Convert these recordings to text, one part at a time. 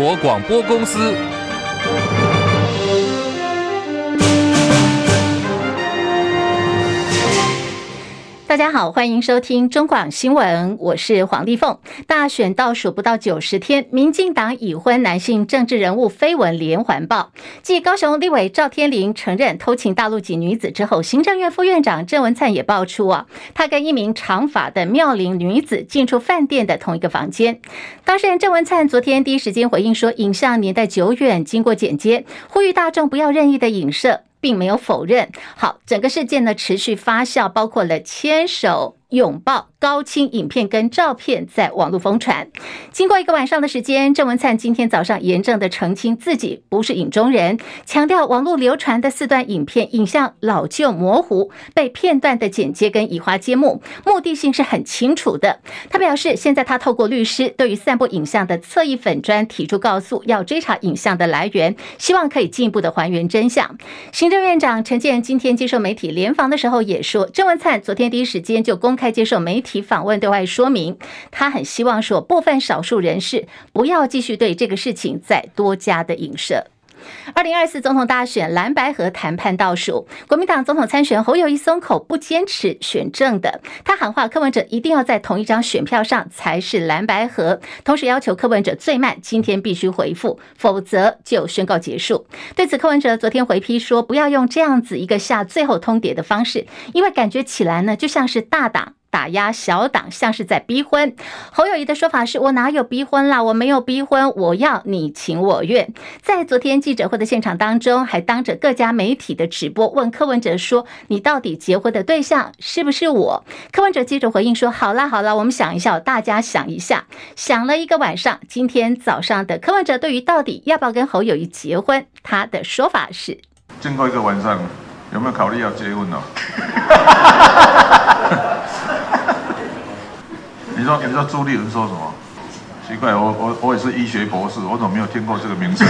国广播公司。大家好，欢迎收听中广新闻，我是黄丽凤。大选倒数不到九十天，民进党已婚男性政治人物绯闻连环爆。继高雄立委赵天麟承认偷情大陆籍女子之后，行政院副院长郑文灿也爆出啊，他跟一名长发的妙龄女子进出饭店的同一个房间。当事人郑文灿昨天第一时间回应说，影像年代久远，经过剪接，呼吁大众不要任意的影射。并没有否认。好，整个事件呢持续发酵，包括了牵手。拥抱高清影片跟照片在网络疯传，经过一个晚上的时间，郑文灿今天早上严正的澄清自己不是影中人，强调网络流传的四段影片影像老旧模糊，被片段的剪接跟移花接木，目的性是很清楚的。他表示，现在他透过律师对于散布影像的侧翼粉砖提出告诉，要追查影像的来源，希望可以进一步的还原真相。行政院长陈建今天接受媒体联访的时候也说，郑文灿昨天第一时间就公。开接受媒体访问，对外说明，他很希望说，部分少数人士不要继续对这个事情再多加的影射。二零二四总统大选蓝白合谈判倒数，国民党总统参选侯友宜松口不坚持选正的，他喊话柯文哲一定要在同一张选票上才是蓝白合，同时要求柯文哲最慢今天必须回复，否则就宣告结束。对此，柯文哲昨天回批说，不要用这样子一个下最后通牒的方式，因为感觉起来呢就像是大党。打压小党，像是在逼婚。侯友谊的说法是：“我哪有逼婚啦？我没有逼婚，我要你情我愿。”在昨天记者会的现场当中，还当着各家媒体的直播问柯文哲说：“你到底结婚的对象是不是我？”柯文哲接着回应说：“好啦好啦，我们想一下，大家想一下。”想了一个晚上，今天早上的柯文哲对于到底要不要跟侯友谊结婚，他的说法是：“经过一个晚上，有没有考虑要结婚呢？”你说，你说朱立伦说什么？奇怪，我我我也是医学博士，我怎么没有听过这个名字？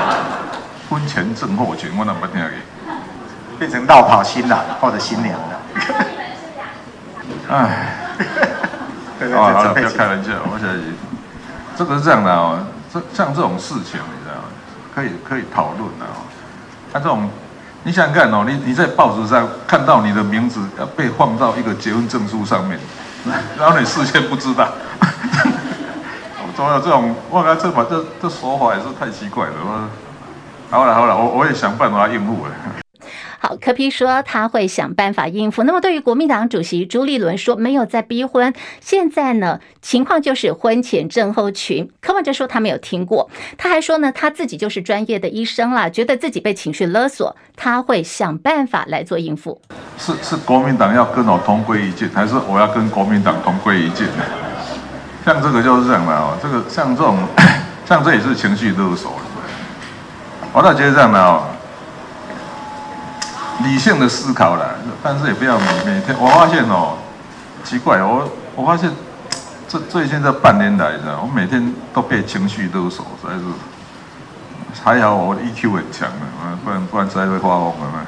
婚前症候群，我怎么没听过？变成落跑新郎或者新娘了。哎，好了，不要开玩笑，我想这个是这样的哦，这像这种事情，你知道吗？可以可以讨论的哦。他这种，你想想看哦，你你在报纸上看到你的名字要被放到一个结婚证书上面。然后你事先不知道，总有这种，我感觉这把这这说法也是太奇怪了。好了好了，我我也想办法应付了。好，柯批说他会想办法应付。那么对于国民党主席朱立伦说没有在逼婚，现在呢情况就是婚前症候群。柯文哲说他没有听过，他还说呢他自己就是专业的医生啦，觉得自己被情绪勒索，他会想办法来做应付。是是国民党要跟我同归于尽，还是我要跟国民党同归于尽？像这个就是这样的哦，这个像这种，像这也是情绪勒索。我倒觉得这样的哦，理性的思考了，但是也不要每每天。我发现哦，奇怪，我我发现 这最近这半年来的，我每天都被情绪勒索，实在是还好我的 EQ 很强的，不然不然实在会发疯了。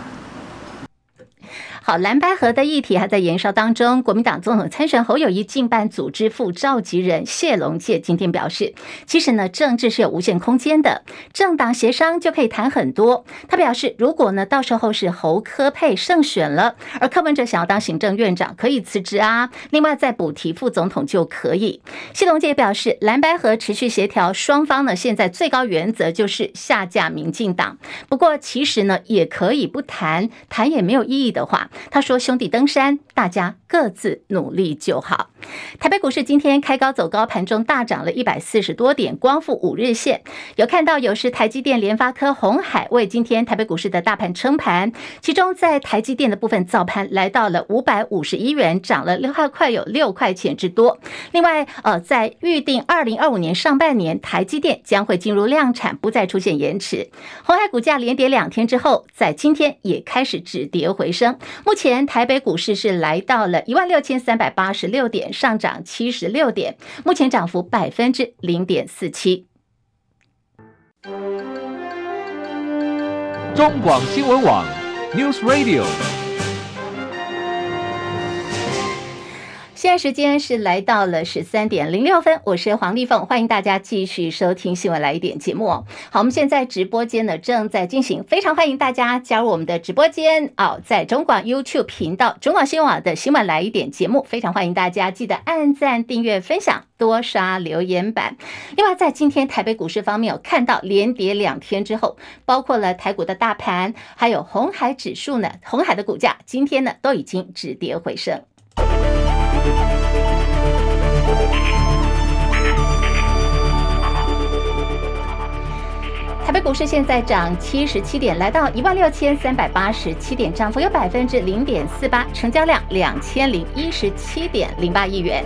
好，蓝白合的议题还在延烧当中。国民党总统参选侯友谊竞办组织副召集人谢龙介今天表示，其实呢，政治是有无限空间的，政党协商就可以谈很多。他表示，如果呢到时候是侯科配胜选了，而柯文哲想要当行政院长，可以辞职啊，另外再补提副总统就可以。谢龙介表示，蓝白合持续协调，双方呢现在最高原则就是下架民进党。不过其实呢也可以不谈，谈也没有意义的话。他说：“兄弟登山，大家各自努力就好。”台北股市今天开高走高，盘中大涨了一百四十多点，光复五日线。有看到有是台积电、联发科、鸿海为今天台北股市的大盘撑盘。其中在台积电的部分早盘来到了五百五十一元，涨了六块，快有六块钱之多。另外，呃，在预定二零二五年上半年台积电将会进入量产，不再出现延迟。红海股价连跌两天之后，在今天也开始止跌回升。目前台北股市是来到了一万六千三百八十六点。上涨七十六点，目前涨幅百分之零点四七。中广新闻网 News Radio。现在时间是来到了十三点零六分，我是黄丽凤，欢迎大家继续收听新闻来一点节目。好，我们现在直播间呢正在进行，非常欢迎大家加入我们的直播间哦，在中广 YouTube 频道、中广新闻网的新闻来一点节目，非常欢迎大家记得按赞、订阅、分享，多刷留言板。另外，在今天台北股市方面，有看到连跌两天之后，包括了台股的大盘，还有红海指数呢，红海的股价今天呢都已经止跌回升。股市现在涨七十七点，来到一万六千三百八十七点，涨幅有百分之零点四八，成交量两千零一十七点零八亿元。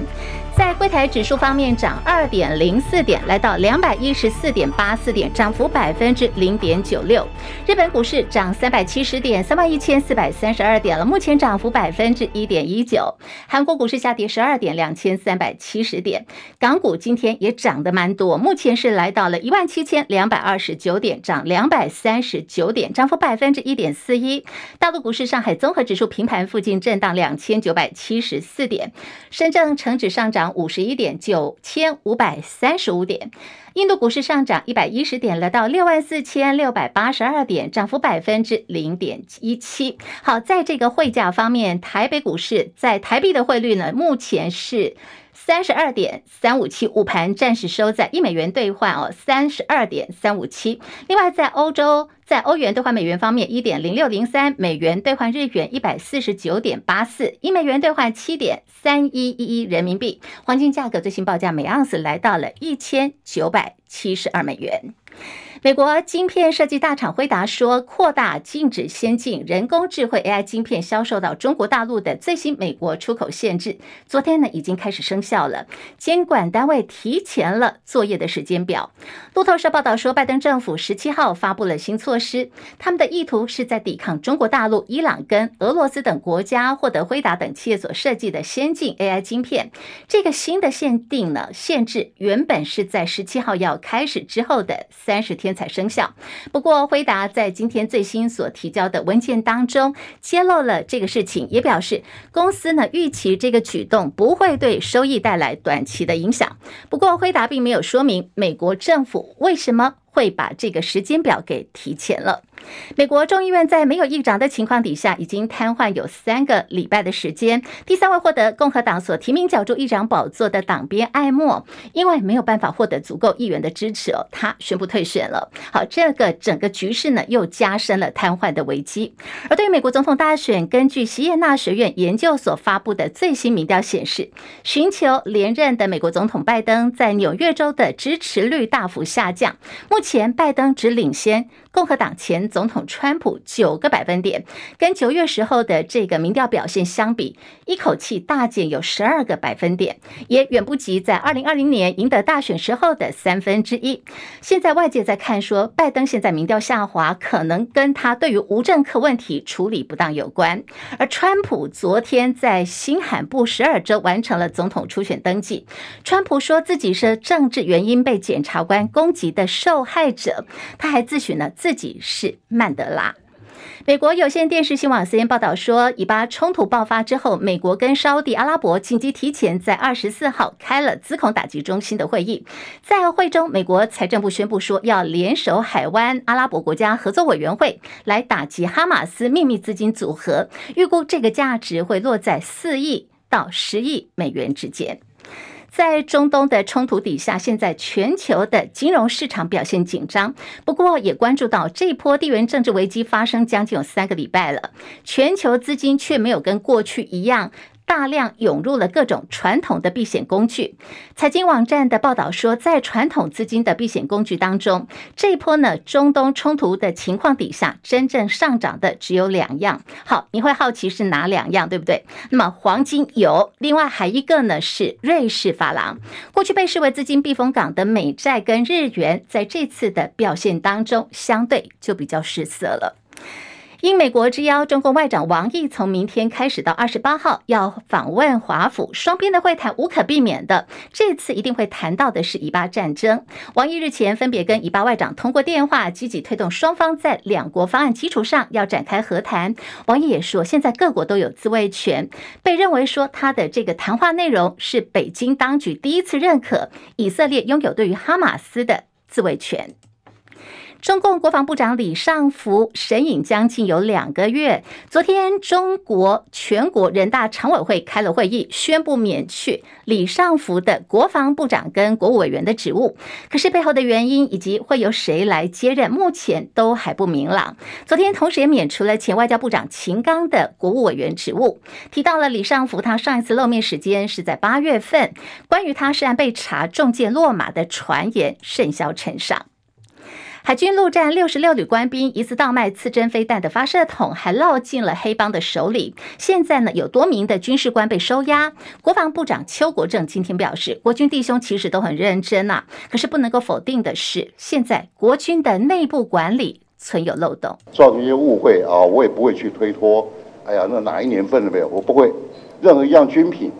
在柜台指数方面，涨二点零四点，来到两百一十四点八四点，涨幅百分之零点九六。日本股市涨三百七十点，三万一千四百三十二点了，目前涨幅百分之一点一九。韩国股市下跌十二点，两千三百七十点。港股今天也涨得蛮多，目前是来到了一万七千两百二十九点，涨两百三十九点，涨幅百分之一点四一。大陆股市，上海综合指数平盘附近震荡两千九百七十四点，深圳成指上涨。五十一点九千五百三十五点，印度股市上涨一百一十点，来到六万四千六百八十二点，涨幅百分之零点一七。好，在这个汇价方面，台北股市在台币的汇率呢，目前是三十二点三五七，午盘暂时收在一美元兑换哦，三十二点三五七。另外，在欧洲。在欧元兑换美元方面，一点零六零三美元兑换日元一百四十九点八四，一美元兑换七点三一一一人民币。黄金价格最新报价每盎司来到了一千九百七十二美元。美国晶片设计大厂辉达说，扩大禁止先进人工智慧 AI 晶片销售到中国大陆的最新美国出口限制，昨天呢已经开始生效了。监管单位提前了作业的时间表。路透社报道说，拜登政府十七号发布了新措施，他们的意图是在抵抗中国大陆、伊朗跟俄罗斯等国家获得辉达等企业所设计的先进 AI 晶片。这个新的限定呢，限制原本是在十七号要开始之后的三十天。才生效。不过，辉达在今天最新所提交的文件当中揭露了这个事情，也表示公司呢预期这个举动不会对收益带来短期的影响。不过，辉达并没有说明美国政府为什么会把这个时间表给提前了。美国众议院在没有议长的情况底下，已经瘫痪有三个礼拜的时间。第三位获得共和党所提名角逐议长宝座的党鞭艾默，因为没有办法获得足够议员的支持哦，他宣布退选了。好，这个整个局势呢，又加深了瘫痪的危机。而对于美国总统大选，根据席耶纳学院研究所发布的最新民调显示，寻求连任的美国总统拜登在纽约州的支持率大幅下降，目前拜登只领先。共和党前总统川普九个百分点，跟九月时候的这个民调表现相比，一口气大减有十二个百分点，也远不及在二零二零年赢得大选时候的三分之一。现在外界在看说，拜登现在民调下滑，可能跟他对于无政客问题处理不当有关。而川普昨天在新罕布什尔州完成了总统初选登记，川普说自己是政治原因被检察官攻击的受害者，他还自诩呢。自己是曼德拉。美国有线电视新闻网 cn 报道说，以巴冲突爆发之后，美国跟沙地阿拉伯紧急提前在二十四号开了资恐打击中心的会议。在会中，美国财政部宣布说，要联手海湾阿拉伯国家合作委员会来打击哈马斯秘密资金组合，预估这个价值会落在四亿到十亿美元之间。在中东的冲突底下，现在全球的金融市场表现紧张。不过，也关注到这一波地缘政治危机发生将近有三个礼拜了，全球资金却没有跟过去一样。大量涌入了各种传统的避险工具。财经网站的报道说，在传统资金的避险工具当中，这一波呢，中东冲突的情况底下，真正上涨的只有两样。好，你会好奇是哪两样，对不对？那么黄金有，另外还一个呢是瑞士法郎。过去被视为资金避风港的美债跟日元，在这次的表现当中，相对就比较失色了。应美国之邀，中共外长王毅从明天开始到二十八号要访问华府，双边的会谈无可避免的，这次一定会谈到的是以巴战争。王毅日前分别跟以巴外长通过电话，积极推动双方在两国方案基础上要展开和谈。王毅也说，现在各国都有自卫权，被认为说他的这个谈话内容是北京当局第一次认可以色列拥有对于哈马斯的自卫权。中共国防部长李尚福神隐将近有两个月。昨天，中国全国人大常委会开了会议，宣布免去李尚福的国防部长跟国务委员的职务。可是背后的原因以及会由谁来接任，目前都还不明朗。昨天，同时也免除了前外交部长秦刚的国务委员职务。提到了李尚福，他上一次露面时间是在八月份，关于他涉案被查中箭落马的传言甚嚣尘上。海军陆战六十六旅官兵疑似盗卖刺针飞弹的发射筒，还落进了黑帮的手里。现在呢，有多名的军事官被收押。国防部长邱国正今天表示，国军弟兄其实都很认真呐、可是不能够否定的是，现在国军的内部管理存有漏洞，造成一些误会啊，我也不会去推脱。哎呀，那哪一年份的没有？我不会。任何一样军品，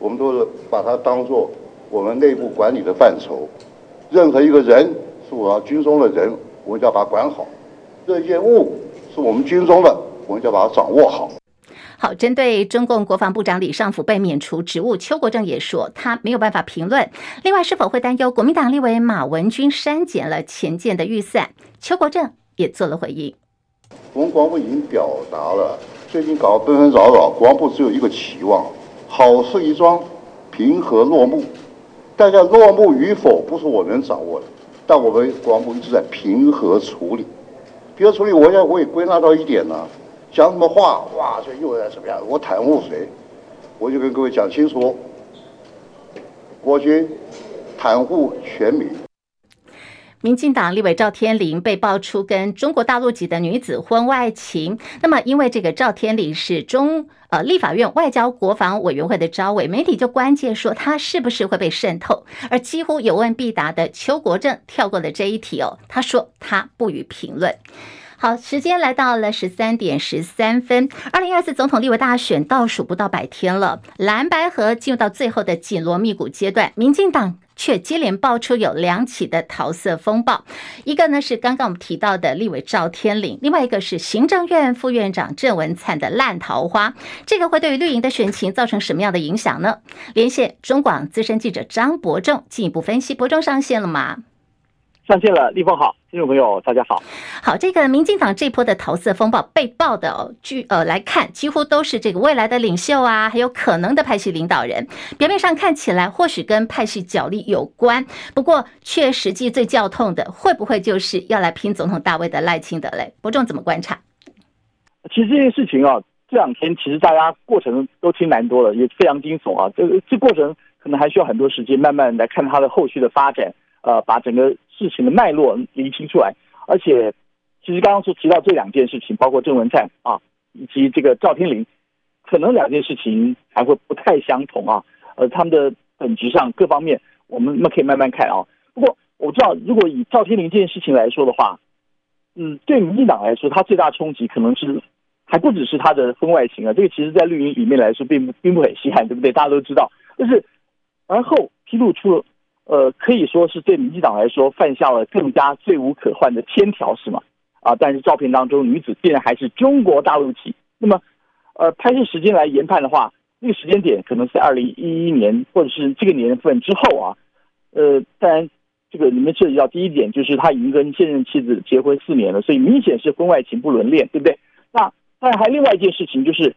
我们都是把它当做我们内部管理的范畴。任何一个人。是我们军中的人，我们就要把它管好；这件物是我们军中的，我们就要把它掌握好。好，针对中共国防部长李尚福被免除职务，邱国正也说他没有办法评论。另外，是否会担忧国民党立委马文君删减了前舰的预算？邱国正也做了回应。我们国防部已经表达了，最近搞得纷纷扰扰，国防部只有一个期望：好事一桩，平和落幕。但是落幕与否，不是我能掌握的。但我们国防部一直在平和处理，平和处理，我现在我也归纳到一点呢，讲什么话，哇，这又在怎么样？我袒护谁？我就跟各位讲清楚，国军袒护全民。民进党立委赵天麟被爆出跟中国大陆籍的女子婚外情，那么因为这个赵天麟是中呃立法院外交国防委员会的招委，媒体就关切说他是不是会被渗透，而几乎有问必答的邱国正跳过了这一题哦，他说他不予评论。好，时间来到了十三点十三分，二零二四总统立委大选倒数不到百天了，蓝白河进入到最后的紧锣密鼓阶段，民进党。却接连爆出有两起的桃色风暴，一个呢是刚刚我们提到的立委赵天麟，另外一个是行政院副院长郑文灿的烂桃花，这个会对于绿营的选情造成什么样的影响呢？连线中广资深记者张伯仲进一步分析。伯仲上线了吗？上线了，立峰好，听众朋友大家好。好，这个民进党这波的桃色风暴被爆的哦，据呃来看，几乎都是这个未来的领袖啊，还有可能的派系领导人。表面上看起来或许跟派系角力有关，不过却实际最叫痛的，会不会就是要来拼总统大位的赖清德嘞？伯仲怎么观察？其实这件事情啊，这两天其实大家过程都听蛮多了，也非常惊悚啊。这个这过程可能还需要很多时间，慢慢来看它的后续的发展。呃，把整个事情的脉络厘清出来，而且，其实刚刚说提到这两件事情，包括郑文灿啊，以及这个赵天麟，可能两件事情还会不太相同啊，呃，他们的本质上各方面，我们们可以慢慢看啊。不过我知道，如果以赵天麟这件事情来说的话，嗯，对民进党来说，他最大冲击可能是还不只是他的婚外情啊，这个其实在绿营里面来说，并不并不很稀罕，对不对？大家都知道，但是而后披露出了。呃，可以说是对民进党来说犯下了更加罪无可逭的天条，是吗？啊，但是照片当中女子竟然还是中国大陆籍。那么，呃，拍摄时间来研判的话，那个时间点可能是二零一一年或者是这个年份之后啊。呃，当然，这个里面涉及到第一点就是他已经跟现任妻子结婚四年了，所以明显是婚外情不伦恋，对不对？那当然还另外一件事情，就是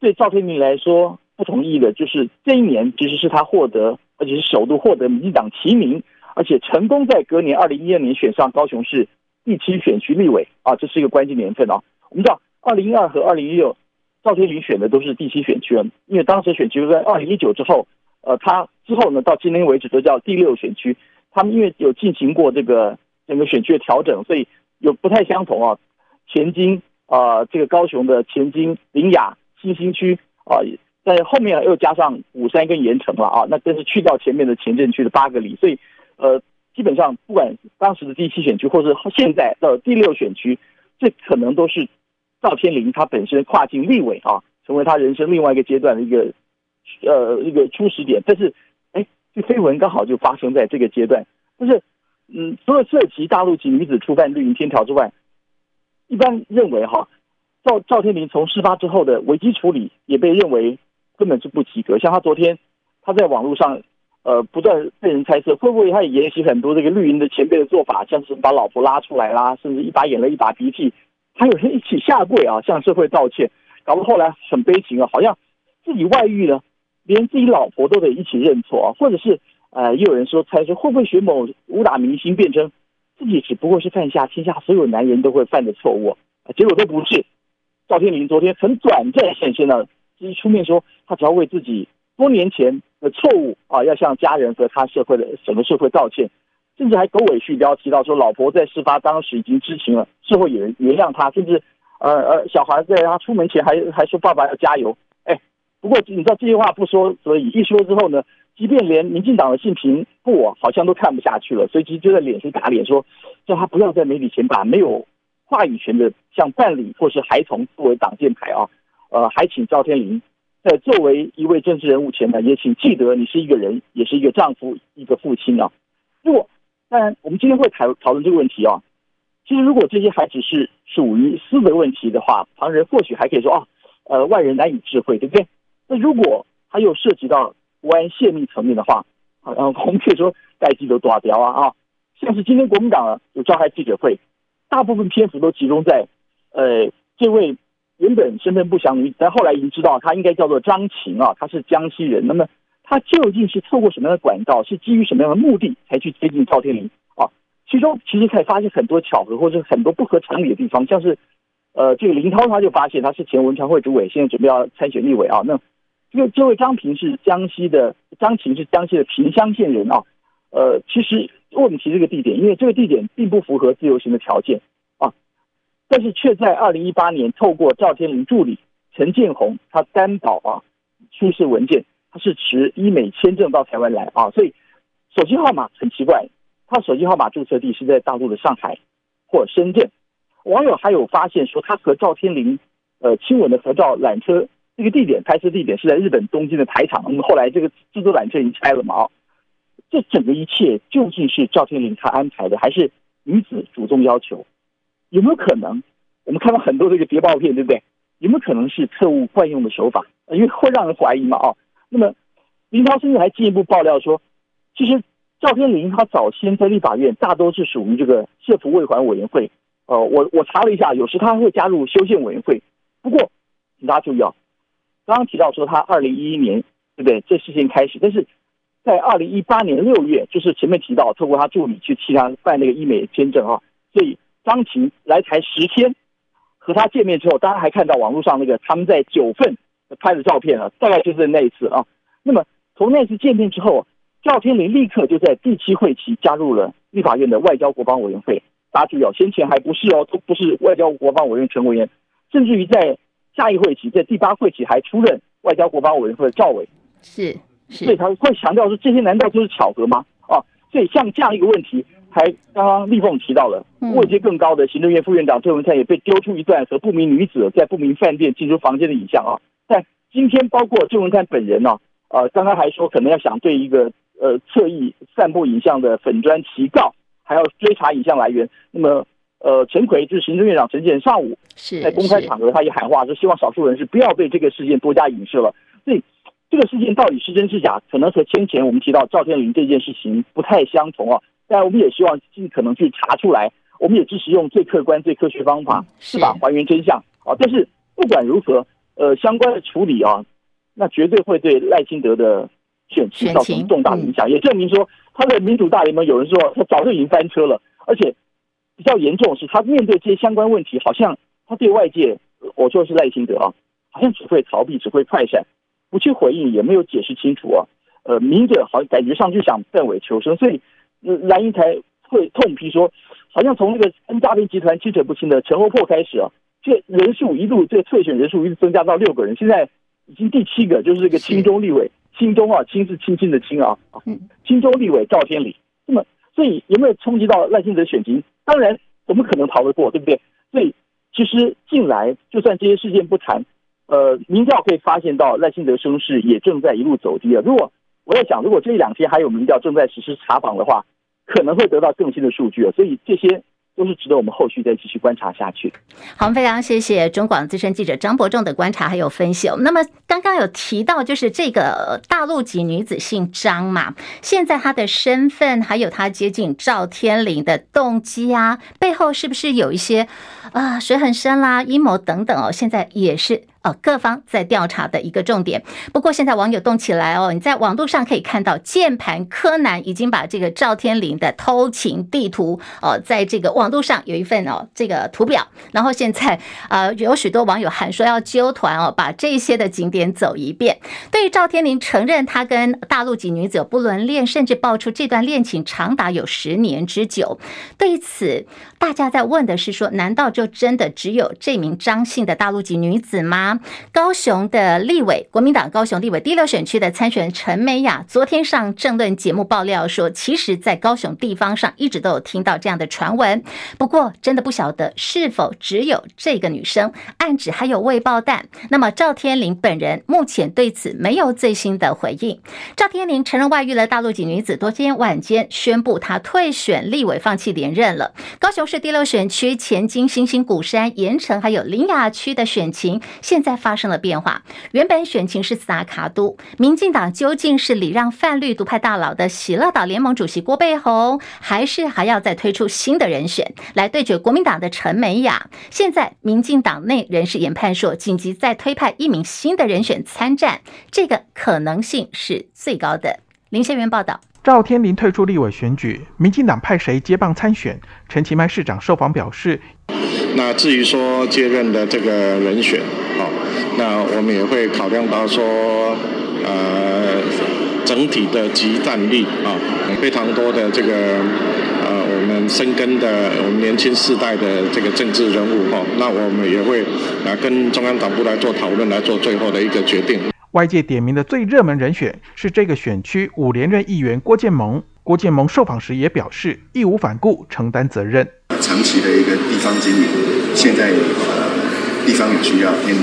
对赵天明来说不同意的，就是这一年其实是他获得。而且是首度获得民进党提名，而且成功在隔年二零一二年选上高雄市第七选区立委啊，这是一个关键年份啊。我们知道二零一二和二零一六赵天麟选的都是第七选区，因为当时选区在二零一九之后，呃，他之后呢到今天为止都叫第六选区。他们因为有进行过这个整个选区的调整，所以有不太相同啊。前金啊，这个高雄的前金、林雅、新兴区啊。是后面又加上鼓山跟盐城了啊，那真是去掉前面的前镇区的八个里，所以呃，基本上不管当时的第七选区，或是现在的第六选区，这可能都是赵天林他本身跨境立委啊，成为他人生另外一个阶段的一个呃一个初始点。但是，哎，这绯闻刚好就发生在这个阶段。就是，嗯，除了涉及大陆籍女子触犯绿营天条之外，一般认为哈，赵赵天林从事发之后的危机处理也被认为根本是不及格。像他昨天他在网络上。呃，不断被人猜测，会不会他也沿袭很多这个绿营的前辈的做法，像是把老婆拉出来啦，甚至一把眼泪一把鼻涕，还有人一起下跪啊，向社会道歉，搞到后来很悲情啊，好像自己外遇了，连自己老婆都得一起认错啊，或者是呃，也有人说猜测会不会学某武打明星，变成自己只不过是犯下天下所有男人都会犯的错误，结果都不是。赵天麟昨天很短暂现身了，一出面说他只要为自己多年前的错误啊，要向家人和他社会的整个社会道歉，甚至还狗尾续貂提到说，老婆在事发当时已经知情了，事后也原谅他，甚至呃呃，小孩在他出门前还还说爸爸要加油。哎，不过你知道这些话不说，所以一说之后呢，即便连民进党的性平部，好像都看不下去了，所以其实就在脸书打脸说，叫他不要在媒体前把没有话语权的像伴侣或是孩童作为挡箭牌啊，呃，还请赵天麟。在作为一位政治人物前呢，也请记得你是一个人，也是一个丈夫，一个父亲啊。如果当然，我们今天会讨讨论这个问题啊。其实，如果这些还只是属于私德问题的话，旁人或许还可以说啊，呃，外人难以智慧，对不对？那如果他又涉及到国安泄密层面的话，啊，我们可以说代志都大条啊啊。像是今天国民党有召开记者会，大部分篇幅都集中在呃这位。原本身份不详女子，但后来已经知道她应该叫做张晴啊，她是江西人。那么她究竟是透过什么样的管道，是基于什么样的目的才去接近赵天麟啊？其中其实可以发现很多巧合，或者很多不合常理的地方。像是呃，这个林涛他就发现他是前文传会主委，现在准备要参选立委啊。那这个这位张平是江西的，张晴是江西的萍乡县人啊。呃，其实问题这个地点？因为这个地点并不符合自由行的条件。但是却在二零一八年透过赵天林助理陈建宏，他担保啊出示文件，他是持医美签证到台湾来啊，所以手机号码很奇怪，他手机号码注册地是在大陆的上海或深圳。网友还有发现说，他和赵天林呃亲吻的合照缆车这个地点拍摄地点是在日本东京的台场，那么后来这个制作缆车已经拆了嘛啊，这整个一切究竟是赵天林他安排的，还是女子主动要求？有没有可能？我们看到很多这个谍报片，对不对？有没有可能是特务惯用的手法？因为会让人怀疑嘛，啊。那么林涛甚至还进一步爆料说，其实赵天麟他早先在立法院大多是属于这个社福未还委员会。呃，我我查了一下，有时他会加入修宪委员会。不过，请大家注意啊，刚刚提到说他二零一一年，对不对？这事情开始，但是在二零一八年六月，就是前面提到透过他助理去替他办那个医美签证啊，所以。张晴来台十天，和他见面之后，大家还看到网络上那个他们在九份拍的照片啊，大概就是那一次啊。那么从那次见面之后，赵天麟立刻就在第七会期加入了立法院的外交国防委员会。大家注意哦，先前还不是哦，都不是外交国防委员全委员，甚至于在下一会期，在第八会期还出任外交国防委员会的赵委。是，是，所以他会强调说，这些难道就是巧合吗？啊，所以像这样一个问题。还刚刚立凤提到了位阶更高的行政院副院长郑文灿也被丢出一段和不明女子在不明饭店进出房间的影像啊，但今天包括郑文灿本人呢，呃，刚刚还说可能要想对一个呃侧翼散布影像的粉砖提告，还要追查影像来源。那么呃，陈奎就是行政院长陈建上午在公开场合他也喊话说，希望少数人士不要被这个事件多加影射了。所以这个事件到底是真是假，可能和先前我们提到赵天麟这件事情不太相同啊。但我们也希望尽可能去查出来，我们也支持用最客观、最科学方法，是吧？还原真相啊！但是不管如何，呃，相关的处理啊，那绝对会对赖清德的选情造成重大影响，也证明说他的民主大联盟有人说他早就已经翻车了，而且比较严重是他面对这些相关问题，好像他对外界，我说的是赖清德啊，好像只会逃避，只会快闪，不去回应，也没有解释清楚啊。呃，明着好像感觉上就想断尾求生，所以。蓝英才会痛批说，好像从那个 N 诈骗集团清者不清的陈欧破开始啊，这人数一路这个退选人数一直增加到六个人，现在已经第七个，就是这个青中立委，青中啊，青是青青的青啊，青中立委赵天礼。那么，所以有没有冲击到赖清德选情？当然，怎么可能逃得过，对不对？所以其实近来就算这些事件不谈，呃，民调可以发现到赖清德声势也正在一路走低了。如果我在想，如果这一两天还有民调正在实施查访的话，可能会得到更新的数据啊。所以这些。都是值得我们后续再继续观察下去。好，非常谢谢中广资深记者张伯仲的观察还有分析。那么刚刚有提到，就是这个大陆籍女子姓张嘛，现在她的身份还有她接近赵天麟的动机啊，背后是不是有一些啊水很深啦、阴谋等等哦？现在也是。哦，各方在调查的一个重点。不过现在网友动起来哦，你在网络上可以看到，键盘柯南已经把这个赵天麟的偷情地图哦，在这个网络上有一份哦这个图表。然后现在呃有许多网友喊说要揪团哦，把这些的景点走一遍。对于赵天麟承认他跟大陆籍女子不伦恋，甚至爆出这段恋情长达有十年之久。对此，大家在问的是说，难道就真的只有这名张姓的大陆籍女子吗？高雄的立委，国民党高雄立委第六选区的参选人陈美雅，昨天上政论节目爆料说，其实，在高雄地方上一直都有听到这样的传闻，不过真的不晓得是否只有这个女生，暗指还有未爆弹。那么赵天麟本人目前对此没有最新的回应。赵天麟承认外遇了大陆籍女子，昨天晚间宣布他退选立委，放弃连任了。高雄市第六选区前金星星鼓山盐埕还有林雅区的选情现在发生了变化，原本选情是斯达卡都，民进党究竟是礼让泛绿独派大佬的喜乐岛联盟主席郭背红，还是还要再推出新的人选来对决国民党的陈美雅？现在民进党内人士研判说，紧急再推派一名新的人选参战，这个可能性是最高的。林先元报道。赵天麟退出立委选举，民进党派谁接棒参选？陈其迈市长受访表示：“那至于说接任的这个人选，好，那我们也会考量到说，呃，整体的集战力啊，非常多的这个呃，我们深耕的我们年轻世代的这个政治人物哈，那我们也会啊跟中央党部来做讨论，来做最后的一个决定。”外界点名的最热门人选是这个选区五连任议员郭建盟。郭建盟受访时也表示，义无反顾承担责任。长期的一个地方经营，现在呃地方有需要，天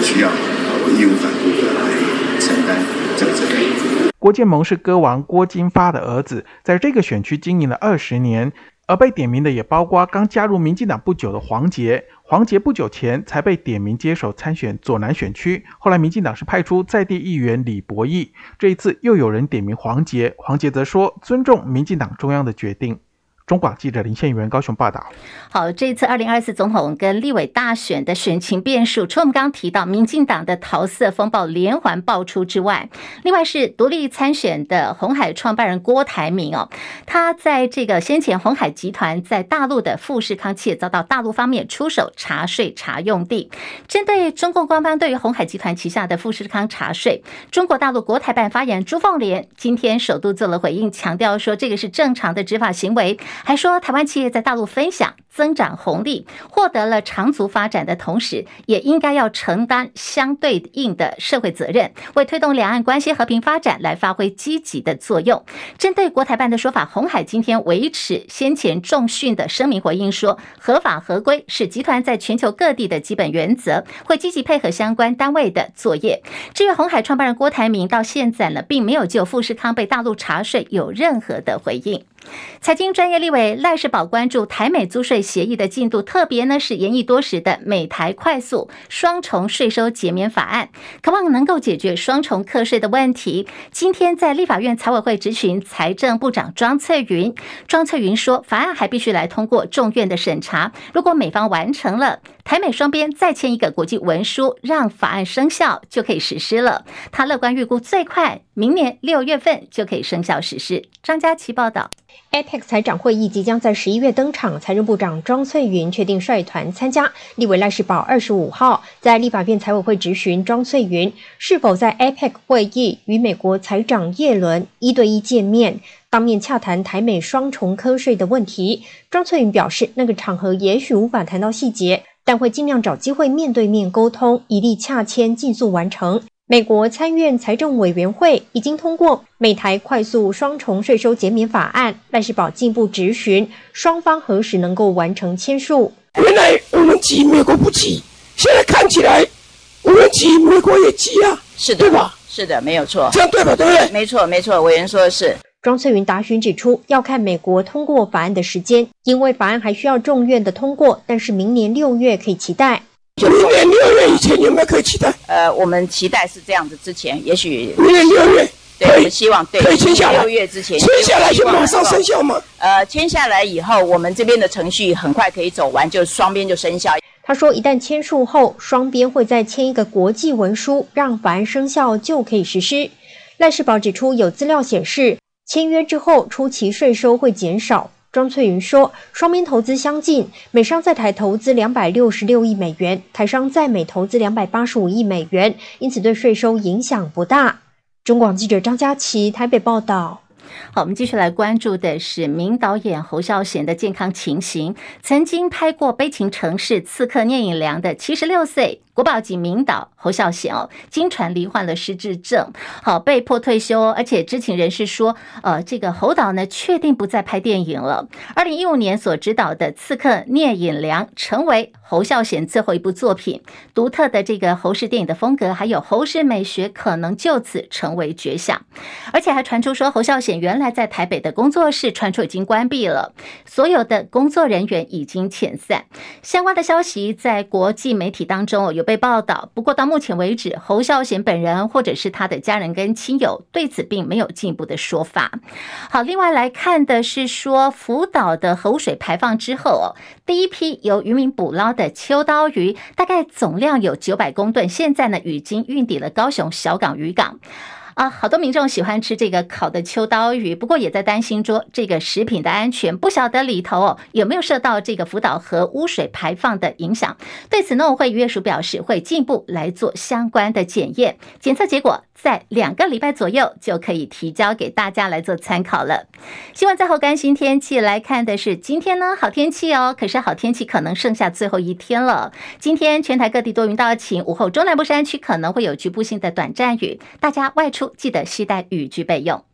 需要，我义无反顾的来承担这个责任。郭建盟是歌王郭金发的儿子，在这个选区经营了二十年。而被点名的也包括刚加入民进党不久的黄杰，黄杰不久前才被点名接手参选左南选区，后来民进党是派出在地议员李博义，这一次又有人点名黄杰，黄杰则说尊重民进党中央的决定。中广记者林宪元高雄报道。好，这一次二零二四总统跟立委大选的选情变数，除我们刚刚提到民进党的桃色风暴连环爆出之外，另外是独立参选的红海创办人郭台铭哦，他在这个先前鸿海集团在大陆的富士康企业遭到大陆方面出手查税查用地，针对中共官方对于鸿海集团旗下的富士康查税，中国大陆国台办发言人朱凤莲今天首度做了回应，强调说这个是正常的执法行为。还说，台湾企业在大陆分享增长红利，获得了长足发展的同时，也应该要承担相对应的社会责任，为推动两岸关系和平发展来发挥积极的作用。针对国台办的说法，鸿海今天维持先前重讯的声明回应说，合法合规是集团在全球各地的基本原则，会积极配合相关单位的作业。至于红海创办人郭台铭，到现在呢，并没有就富士康被大陆查税有任何的回应。财经专业立委赖士葆关注台美租税协议的进度，特别呢是研议多时的美台快速双重税收减免法案，渴望能够解决双重课税的问题。今天在立法院财委会质询财政部长庄翠云，庄翠云说，法案还必须来通过众院的审查，如果美方完成了，台美双边再签一个国际文书，让法案生效就可以实施了。他乐观预估最快明年六月份就可以生效实施。张佳琪报道。APEC 财长会议即将在十一月登场，财政部长庄翠云确定率团参加。立委赖士葆二十五号在立法院财委会质询庄翠云，是否在 APEC 会议与美国财长叶伦一对一见面，当面洽谈台美双重课税的问题。庄翠云表示，那个场合也许无法谈到细节，但会尽量找机会面对面沟通，以利洽签尽速完成。美国参院财政委员会已经通过美台快速双重税收减免法案，赖世保进一步质询双方何时能够完成签署。原来我们急，美国不急，现在看起来我们急，美国也急啊，是的，对吧？是的，没有错，这样对吧？对不对？没错，没错，委员说的是。庄翠云答询指出，要看美国通过法案的时间，因为法案还需要众院的通过，但是明年六月可以期待。明年六月以前有没有可以期待？呃，我们期待是这样子，之前也许明年六月，对，我们希望对，可以签下来。六月之前签下来就马上生效吗？呃，签下来以后，我们这边的程序很快可以走完，就双边就生效。他说，一旦签署后，双边会再签一个国际文书，让法案生效就可以实施。赖世宝指出，有资料显示。签约之后，初期税收会减少。庄翠云说，双边投资相近，美商在台投资两百六十六亿美元，台商在美投资两百八十五亿美元，因此对税收影响不大。中广记者张佳琪台北报道。好，我们继续来关注的是名导演侯孝贤的健康情形。曾经拍过《悲情城市》《刺客聂隐娘》的七十六岁。国宝级名导侯孝贤哦，经传罹患了失智症，好被迫退休，而且知情人士说，呃，这个侯导呢确定不再拍电影了。二零一五年所执导的《刺客聂隐娘》成为侯孝贤最后一部作品，独特的这个侯氏电影的风格，还有侯氏美学，可能就此成为绝响。而且还传出说，侯孝贤原来在台北的工作室传出已经关闭了，所有的工作人员已经遣散。相关的消息在国际媒体当中有。被报道，不过到目前为止，侯孝贤本人或者是他的家人跟亲友对此并没有进一步的说法。好，另外来看的是说，福岛的核污水排放之后哦，第一批由渔民捕捞的秋刀鱼，大概总量有九百公吨，现在呢已经运抵了高雄小港渔港。啊，好多民众喜欢吃这个烤的秋刀鱼，不过也在担心说这个食品的安全，不晓得里头哦有没有受到这个福岛核污水排放的影响。对此，呢，我会渔业署表示会进一步来做相关的检验，检测结果在两个礼拜左右就可以提交给大家来做参考了。希望在后干新天气来看的是今天呢好天气哦，可是好天气可能剩下最后一天了。今天全台各地多云到晴，午后中南部山区可能会有局部性的短暂雨，大家外出。记得携带雨具备用。